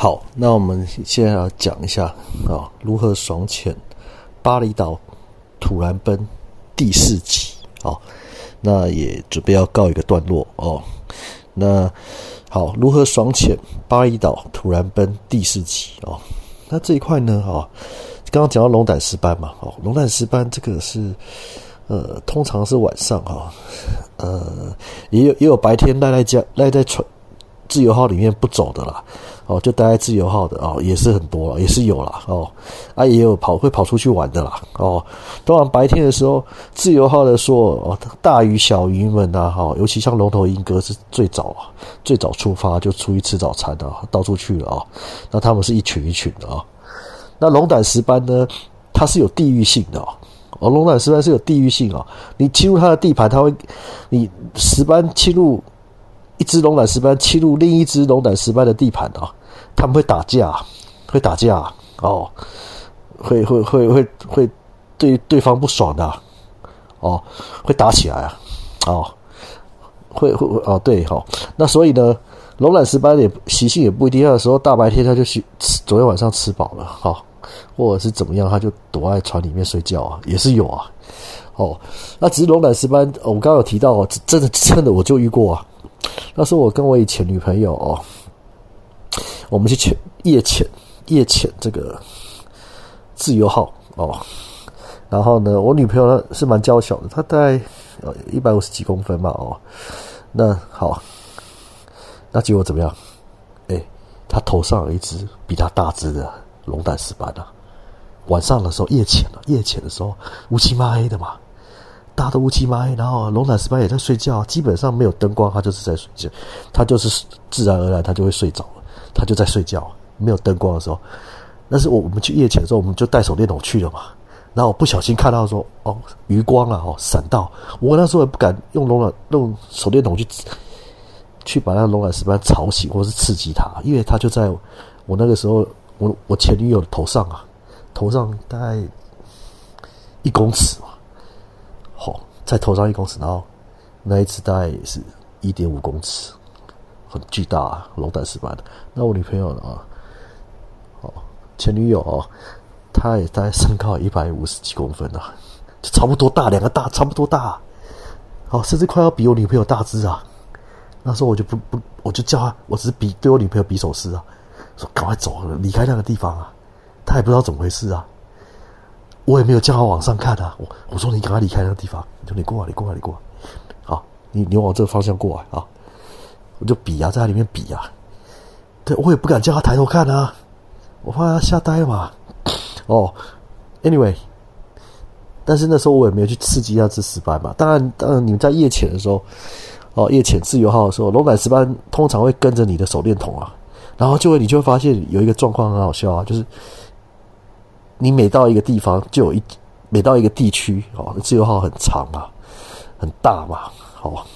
好，那我们现在要讲一下啊，如何爽潜巴厘岛土然奔第四集啊，那也准备要告一个段落哦。那好，如何爽潜巴厘岛土然奔第四集哦？那这一块呢啊，刚刚讲到龙胆石斑嘛，哦，龙胆石斑这个是呃，通常是晚上哈，呃，也有也有白天赖在家赖在船自由号里面不走的啦。哦，就待在自由号的哦，也是很多，也是有啦哦，啊，也有跑会跑出去玩的啦哦。当然白天的时候，自由号的说哦，大鱼小鱼们呐哈，尤其像龙头鹰哥是最早啊，最早出发就出去吃早餐的，到处去了啊。那他们是一群一群的啊。那龙胆石斑呢，它是有地域性的哦，龙胆石斑是有地域性啊。你侵入它的地盘，它会你石斑侵入一只龙胆石斑侵入另一只龙胆石斑的地盘啊。他们会打架，会打架哦，会会会会会对对方不爽的哦，会打起来啊，哦，会会哦对好，那所以呢，龙胆石斑也习性也不一定，有时候大白天他就去吃，昨天晚上吃饱了哈，或者是怎么样，他就躲在船里面睡觉啊，也是有啊，哦，那只是龙胆石斑，我刚刚有提到哦，真的真的我就遇过啊，那是我跟我以前女朋友哦。我们去潜夜潜夜潜这个自由号哦，然后呢，我女朋友呢是蛮娇小的，她大概呃一百五十几公分嘛哦，那好，那结果怎么样？哎，她头上有一只比她大只的龙胆石斑啊。晚上的时候夜潜了，夜潜的时候乌漆嘛黑的嘛，大的乌漆嘛，然后龙胆石斑也在睡觉，基本上没有灯光，它就是在睡觉，它就是自然而然它就会睡着了。它就在睡觉，没有灯光的时候。但是我我们去夜潜的时候，我们就带手电筒去了嘛。然后我不小心看到说，哦，余光啊，哦，闪到。我那时候也不敢用龙卵用手电筒去去把那龙卵石斑吵醒，或是刺激它，因为它就在我那个时候，我我前女友的头上啊，头上大概一公尺嘛，好，在头上一公尺，然后那一次大概也是一点五公尺。很巨大啊，龙胆石斑的。那我女朋友呢？哦，前女友哦，她也大概身高一百五十几公分啊，就差不多大，两个大差不多大，哦，甚至快要比我女朋友大只啊。那时候我就不不，我就叫她，我只是比对我女朋友比手势啊，说赶快走，离开那个地方啊。她也不知道怎么回事啊，我也没有叫他往上看啊。我我说你赶快离开那个地方，你说你过来，你过来，你过来，好，你你往这个方向过来啊。我就比啊，在里面比啊，对我也不敢叫他抬头看啊，我怕他吓呆嘛。哦，anyway，但是那时候我也没有去刺激那只石斑嘛。当然，当然你们在夜潜的时候，哦，夜潜自由号的时候，龙胆石斑通常会跟着你的手电筒啊，然后就会你就会发现有一个状况很好笑啊，就是你每到一个地方，就有一每到一个地区哦，自由号很长啊，很大嘛，好。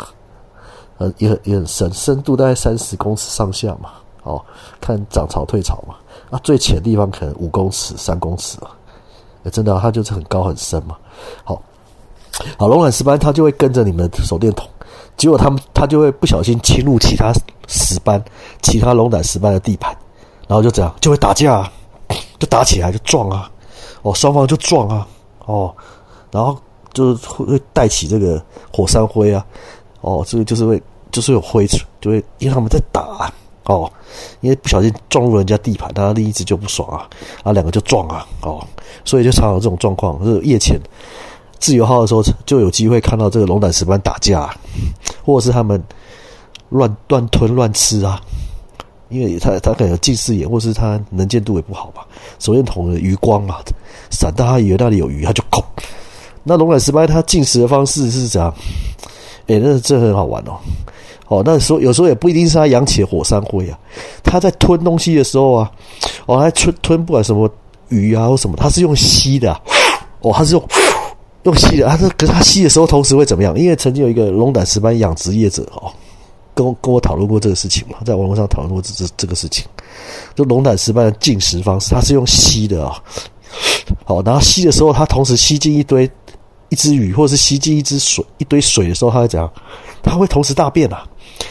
呃，也很也很深，深度大概三十公尺上下嘛。哦，看涨潮退潮嘛。啊，最浅的地方可能五公尺、三公尺啊。真的，它就是很高很深嘛。好，好，龙胆石斑它就会跟着你们手电筒，结果他们它就会不小心侵入其他石斑、其他龙胆石斑的地盘，然后就这样就会打架，就打起来就撞啊。哦，双方就撞啊。哦，然后就是会带起这个火山灰啊。哦，这个就是会，就是有灰尘，就会因为他们在打啊哦，因为不小心撞入人家地盘，他另一只就不爽啊，啊，两个就撞啊，哦，所以就常有这种状况。就是夜潜自由号的时候，就有机会看到这个龙胆石斑打架，或者是他们乱乱吞乱吃啊，因为他他可能近视眼，或是他能见度也不好吧，手电筒的余光嘛，闪到他以为那里有鱼，他就空。那龙胆石斑它进食的方式是怎样？哎，那这很好玩哦，哦，那时候有时候也不一定是它扬起火山灰啊，它在吞东西的时候啊，哦，它吞吞不管什么鱼啊或什么，它是用吸的，哦，它是用用吸的，它是可是它吸的时候同时会怎么样？因为曾经有一个龙胆石斑养殖业者哦，跟我跟我讨论过这个事情嘛，在网络上讨论过这这这个事情，就龙胆石斑的进食方式，它是用吸的啊，好，然后吸的时候，它同时吸进一堆。一只鱼，或者是吸进一只水一堆水的时候，它会怎样？它会同时大便啊，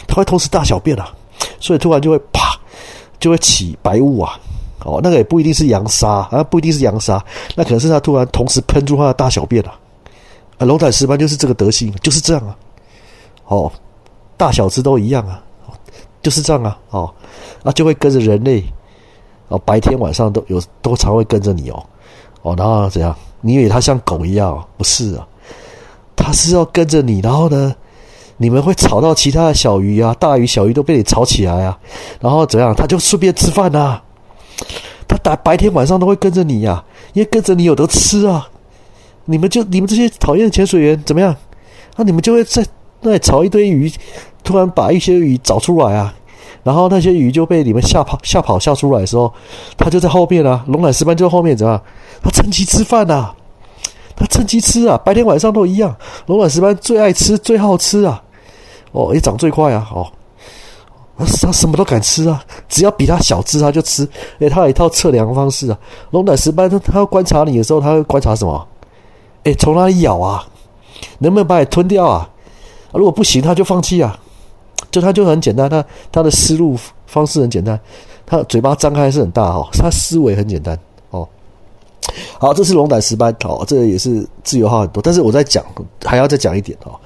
它会同时大小便啊，所以突然就会啪，就会起白雾啊，哦，那个也不一定是扬沙啊，不一定是扬沙，那可能是它突然同时喷出它的大小便啊，啊，龙胆石斑就是这个德性，就是这样啊，哦，大小只都一样啊，就是这样啊，哦，啊，就会跟着人类，哦，白天晚上都有都常会跟着你哦，哦，然后怎样？你以为它像狗一样？不是啊，它是要跟着你，然后呢？你们会吵到其他的小鱼啊，大鱼小鱼都被你吵起来啊，然后怎样？他就顺便吃饭呐。他打白天晚上都会跟着你呀，因为跟着你有得吃啊。你们就你们这些讨厌的潜水员怎么样？那你们就会在那里炒一堆鱼，突然把一些鱼找出来啊，然后那些鱼就被你们吓跑吓跑吓出来的时候，他就在后面啊。龙胆石斑就在后面怎么样？他趁机吃饭呐，他趁机吃啊，白天晚上都一样。龙胆石斑最爱吃最好吃啊。哦，也长最快啊！哦，他什么都敢吃啊，只要比他小只，他就吃。哎，他有一套测量方式啊。龙胆石斑，他他要观察你的时候，他会观察什么？哎，从哪里咬啊？能不能把你吞掉啊？如果不行，他就放弃啊。就他就很简单，他他的思路方式很简单，他嘴巴张开是很大哦，他思维很简单哦。好，这是龙胆石斑，哦，这个也是自由号很多，但是我在讲，还要再讲一点哦。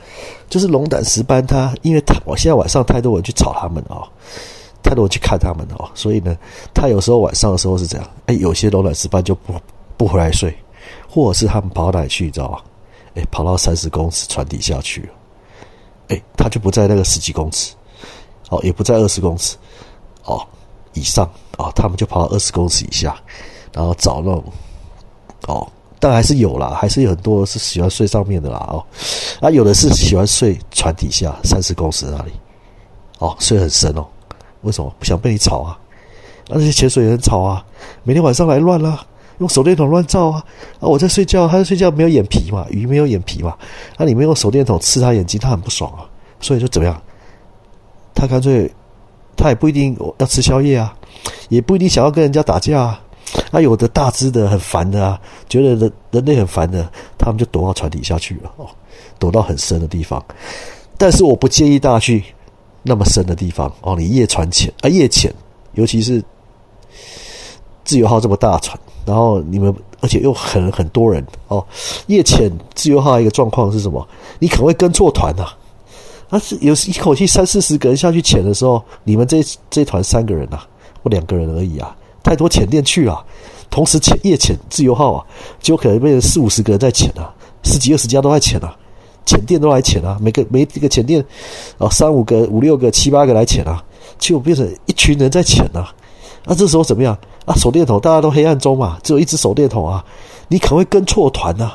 就是龙胆石斑，它因为它我现在晚上太多人去吵他们哦，太多人去看他们哦，所以呢，它有时候晚上的时候是这样，哎，有些龙胆石斑就不不回来睡，或者是他们跑哪里去，你知道吧？哎，跑到三十公尺船底下去，哎，它就不在那个十几公尺，哦，也不在二十公尺，哦，以上哦，他们就跑到二十公尺以下，然后找那种，哦。但还是有啦，还是有很多是喜欢睡上面的啦哦，啊，有的是喜欢睡船底下三十公尺那里，哦，睡很深哦，为什么不想被你吵啊？那些潜水员吵啊，每天晚上来乱啦，用手电筒乱照啊，啊，我在睡觉，他在睡觉没有眼皮嘛，鱼没有眼皮嘛，那你们用手电筒刺他眼睛，他很不爽啊，所以就怎么样？他干脆他也不一定要吃宵夜啊，也不一定想要跟人家打架啊。那有的大只的很烦的啊，觉得人人类很烦的，他们就躲到船底下去了哦，躲到很深的地方。但是我不建议大家去那么深的地方哦，你夜船潜啊，夜潜，尤其是自由号这么大船，然后你们而且又很很多人哦，夜潜自由号一个状况是什么？你可能会跟错团呐，啊是有一口气三四十个人下去潜的时候，你们这这团三个人呐，或两个人而已啊。太多潜店去了，同时潜夜潜自由号啊，就可能变成四五十个人在潜啊，十几二十家都在潜啊，潜店都来潜啊，每个每一个潜店啊，三五个、五六个、七八个来潜啊，就变成一群人在潜啊。那这时候怎么样啊？手电筒大家都黑暗中嘛，只有一只手电筒啊，你可能会跟错团呐，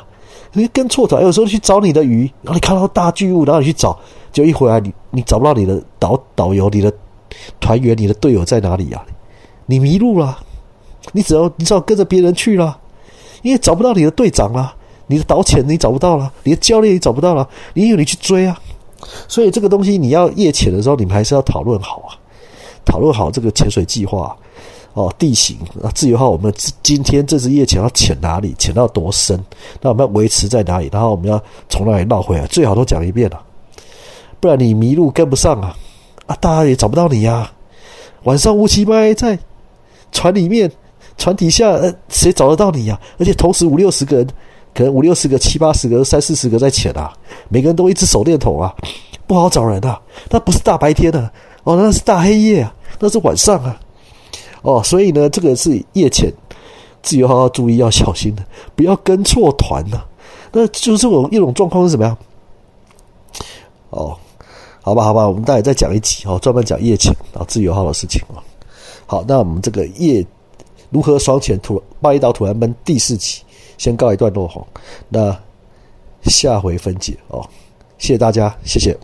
你跟错团，有时候去找你的鱼，然后你看到大巨物，然后你去找，就一回来你你找不到你的导导游、你的团员、你的队友在哪里呀？你迷路了，你只要你只要跟着别人去了，因为找不到你的队长了，你的导潜你找不到了，你的教练也找不到了，你有你去追啊，所以这个东西你要夜潜的时候，你们还是要讨论好啊，讨论好这个潜水计划哦，地形啊，自由号我们今天这支夜潜要潜哪里，潜到多深，那我们要维持在哪里，然后我们要从哪里绕回来，最好都讲一遍了，不然你迷路跟不上啊，啊，大家也找不到你呀，晚上乌漆嘛黑在。船里面，船底下，呃，谁找得到你呀？而且同时五六十个人，可能五六十个、七八十个、三四十个在潜啊，每个人都一只手电筒啊，不好找人啊。那不是大白天的，哦，那是大黑夜啊，那是晚上啊，哦，所以呢，这个是夜潜，自由号要注意，要小心的，不要跟错团呐。那就是这种一种状况是怎么样？哦，好吧，好吧，我们待会再讲一集哦，专门讲夜潜啊，自由号的事情啊。好，那我们这个夜如何双潜土巴厘岛土兰奔第四集先告一段落哈，那下回分解哦，谢谢大家，谢谢。